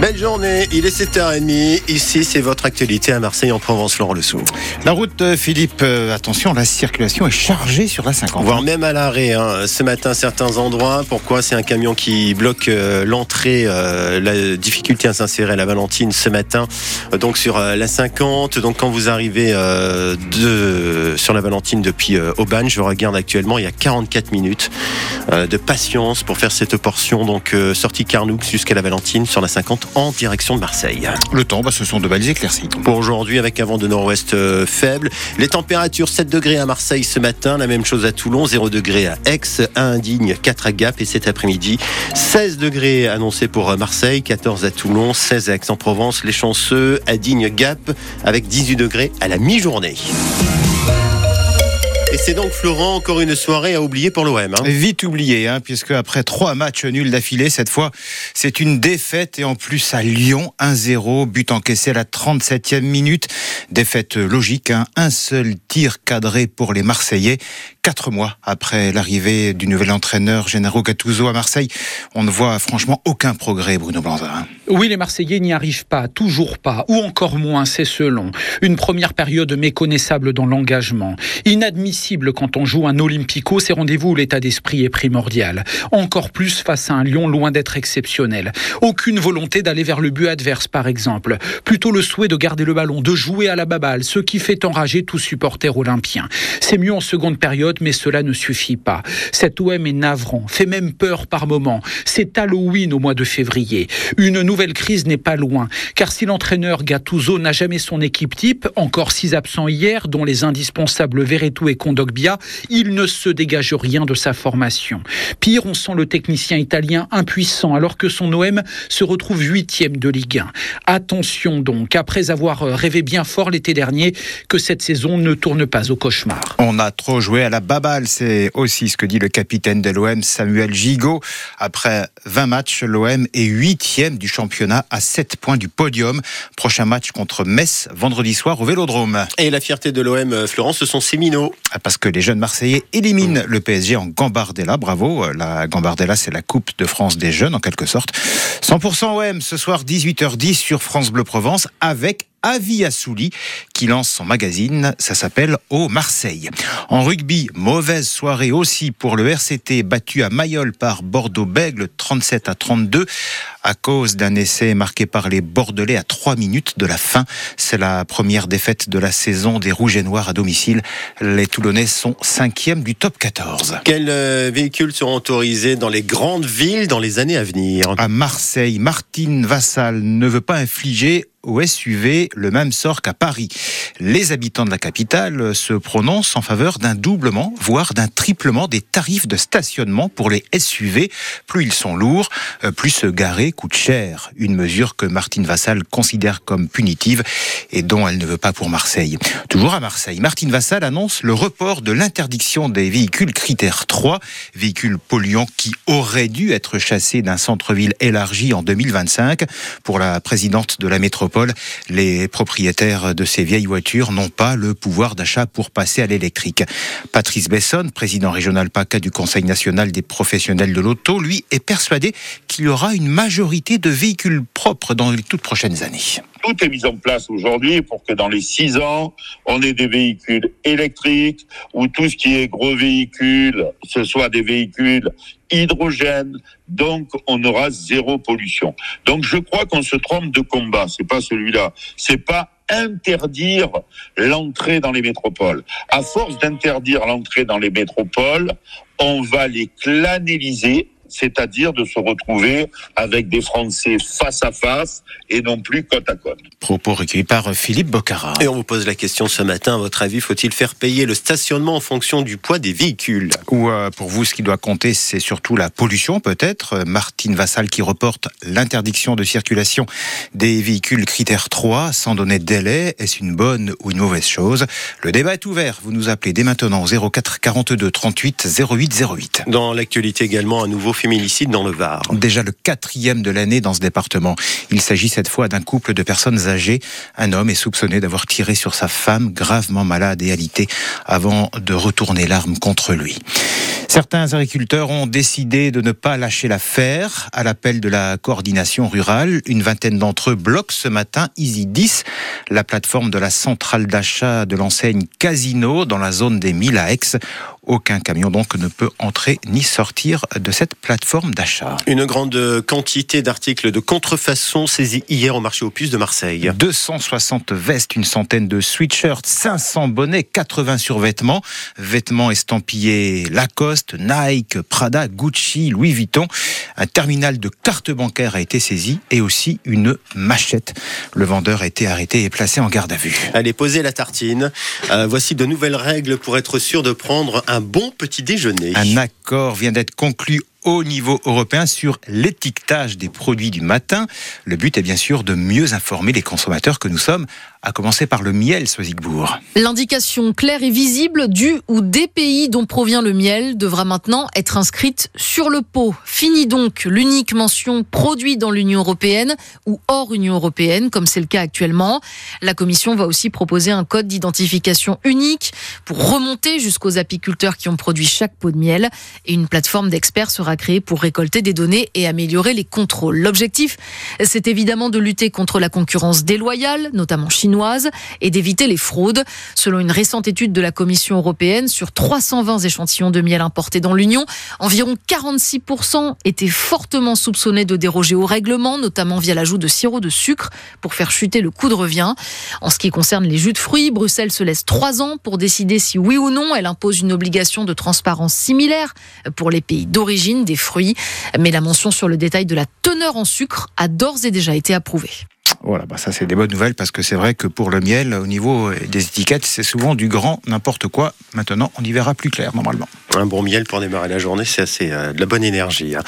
Belle journée, il est 7h30. Ici, c'est votre actualité à Marseille en Provence, Laurent Le Sou. La route, euh, Philippe, euh, attention, la circulation est chargée sur la 50. Voire même à l'arrêt. hein. Ce matin, certains endroits. Pourquoi C'est un camion qui bloque euh, l'entrée, euh, la difficulté à s'insérer à la Valentine ce matin. donc sur la 50. Donc quand vous arrivez euh, de, sur la Valentine depuis euh, Aubagne, je regarde actuellement, il y a 44 minutes euh, de patience pour faire cette portion. Donc euh, sortie Carnoux jusqu'à la Valentine sur la 50 en direction de Marseille. Le temps, bah, ce sont de belles éclaircies. Pour aujourd'hui, avec un vent de nord-ouest euh, faible. Les températures 7 degrés à Marseille ce matin, la même chose à Toulon, 0 degrés à Aix, à Indigne, 4 à Gap et cet après-midi, 16 degrés annoncés pour euh, Marseille, 14 à Toulon, 16 à Aix-en-Provence, les chanceux à Digne, Gap, avec 18 degrés à la mi-journée. Et c'est donc Florent, encore une soirée à oublier pour l'OM. Hein. Vite oublié, hein, puisque après trois matchs nuls d'affilée, cette fois, c'est une défaite et en plus à Lyon, 1-0, but encaissé à la 37e minute. Défaite logique, hein, un seul tir cadré pour les Marseillais. Quatre mois après l'arrivée du nouvel entraîneur Gennaro Gattuso à Marseille, on ne voit franchement aucun progrès, Bruno Blanzard. Oui, les Marseillais n'y arrivent pas, toujours pas, ou encore moins, c'est selon. Une première période méconnaissable dans l'engagement. Inadmissible quand on joue un Olympico, c'est rendez-vous où l'état d'esprit est primordial. Encore plus face à un Lyon loin d'être exceptionnel. Aucune volonté d'aller vers le but adverse, par exemple. Plutôt le souhait de garder le ballon, de jouer à la baballe, ce qui fait enrager tout supporter olympien. C'est mieux en seconde période, mais cela ne suffit pas. Cet OM est navrant, fait même peur par moments. C'est Halloween au mois de février. Une nouvelle crise n'est pas loin, car si l'entraîneur Gattuso n'a jamais son équipe type, encore six absents hier, dont les indispensables Verretou et Il ne se dégage rien de sa formation. Pire, on sent le technicien italien impuissant, alors que son OM se retrouve huitième de Ligue 1. Attention donc, après avoir rêvé bien fort l'été dernier, que cette saison ne tourne pas au cauchemar. On a trop joué à la baballe, c'est aussi ce que dit le capitaine de l'OM, Samuel Gigot. Après 20 matchs, l'OM est huitième du championnat à 7 points du podium. Prochain match contre Metz, vendredi soir au Vélodrome. Et la fierté de l'OM, Florence, ce sont ses minots. Parce que les jeunes Marseillais éliminent le PSG en Gambardella. Bravo, la Gambardella, c'est la Coupe de France des jeunes en quelque sorte. 100% OM ce soir 18h10 sur France Bleu Provence avec Avi Assouli qui lance son magazine, ça s'appelle Au Marseille. En rugby, mauvaise soirée aussi pour le RCT battu à Mayol par Bordeaux-Bègle 37 à 32 à cause d'un essai marqué par les Bordelais à 3 minutes de la fin. C'est la première défaite de la saison des Rouges et Noirs à domicile. Les Toulonnais sont cinquièmes du top 14. Quels euh, véhicules seront autorisés dans les grandes villes dans les années à venir? À Marseille, Martine Vassal ne veut pas infliger au SUV le même sort qu'à Paris. Les habitants de la capitale se prononcent en faveur d'un doublement, voire d'un triplement des tarifs de stationnement pour les SUV. Plus ils sont lourds, euh, plus se garer coûte cher. Une mesure que Martine Vassal considère comme punitive et dont elle ne veut pas pour Marseille. Toujours à Marseille, Martine Vassal annonce le report de l'interdiction des véhicules critères 3, véhicules polluants qui auraient dû être chassés d'un centre-ville élargi en 2025. Pour la présidente de la métropole, les propriétaires de ces vieilles voitures n'ont pas le pouvoir d'achat pour passer à l'électrique. Patrice Besson, président régional PACA du Conseil national des professionnels de l'auto, lui est persuadé qu'il y aura une majorité de véhicules propres dans les toutes prochaines années. Tout est mis en place aujourd'hui pour que dans les six ans, on ait des véhicules électriques ou tout ce qui est gros véhicules, ce soit des véhicules hydrogène. Donc, on aura zéro pollution. Donc, je crois qu'on se trompe de combat. C'est pas celui-là. C'est pas interdire l'entrée dans les métropoles. À force d'interdire l'entrée dans les métropoles, on va les clanéliser c'est-à-dire de se retrouver avec des Français face à face et non plus côte à côte. Propos recueillis par Philippe Bocara. Et on vous pose la question ce matin, à votre avis, faut-il faire payer le stationnement en fonction du poids des véhicules? Ou euh, pour vous, ce qui doit compter, c'est surtout la pollution peut-être. Euh, Martine Vassal qui reporte l'interdiction de circulation des véhicules critères 3 sans donner de délai. Est-ce une bonne ou une mauvaise chose? Le débat est ouvert. Vous nous appelez dès maintenant au 04 42 38 08 08. Dans l'actualité également, un nouveau féminicide dans le Var. Déjà le quatrième de l'année dans ce département. Il s'agit cette fois d'un couple de personnes âgées. Un homme est soupçonné d'avoir tiré sur sa femme gravement malade et alitée avant de retourner l'arme contre lui. Certains agriculteurs ont décidé de ne pas lâcher l'affaire. À l'appel de la coordination rurale, une vingtaine d'entre eux bloquent ce matin Easy 10, la plateforme de la centrale d'achat de l'enseigne Casino dans la zone des Mille à Aix. Aucun camion donc ne peut entrer ni sortir de cette plateforme d'achat. Une grande quantité d'articles de contrefaçon saisis hier au marché aux puces de Marseille. 260 vestes, une centaine de sweatshirts, 500 bonnets, 80 survêtements, vêtements estampillés Lacoste, Nike, Prada, Gucci, Louis Vuitton. Un terminal de carte bancaire a été saisi et aussi une machette. Le vendeur a été arrêté et placé en garde à vue. Allez, posez la tartine. Euh, voici de nouvelles règles pour être sûr de prendre un bon petit déjeuner. Un accord vient d'être conclu au niveau européen sur l'étiquetage des produits du matin. Le but est bien sûr de mieux informer les consommateurs que nous sommes, à commencer par le miel, Soisigbourg. L'indication claire et visible du ou des pays dont provient le miel devra maintenant être inscrite sur le pot. Fini donc l'unique mention produit dans l'Union européenne ou hors Union européenne, comme c'est le cas actuellement. La Commission va aussi proposer un code d'identification unique pour remonter jusqu'aux apiculteurs qui ont produit chaque pot de miel. Et une plateforme d'experts sera créée pour récolter des données et améliorer les contrôles. L'objectif, c'est évidemment de lutter contre la concurrence déloyale, notamment chinoise et d'éviter les fraudes. Selon une récente étude de la Commission européenne, sur 320 échantillons de miel importés dans l'Union, environ 46% étaient fortement soupçonnés de déroger au règlement, notamment via l'ajout de sirop de sucre pour faire chuter le coût de revient. En ce qui concerne les jus de fruits, Bruxelles se laisse trois ans pour décider si oui ou non elle impose une obligation de transparence similaire pour les pays d'origine des fruits. Mais la mention sur le détail de la teneur en sucre a d'ores et déjà été approuvée. Voilà, bah ça c'est des bonnes nouvelles parce que c'est vrai que pour le miel, au niveau des étiquettes, c'est souvent du grand n'importe quoi. Maintenant, on y verra plus clair normalement. Un bon miel pour démarrer la journée, c'est assez euh, de la bonne énergie. Hein.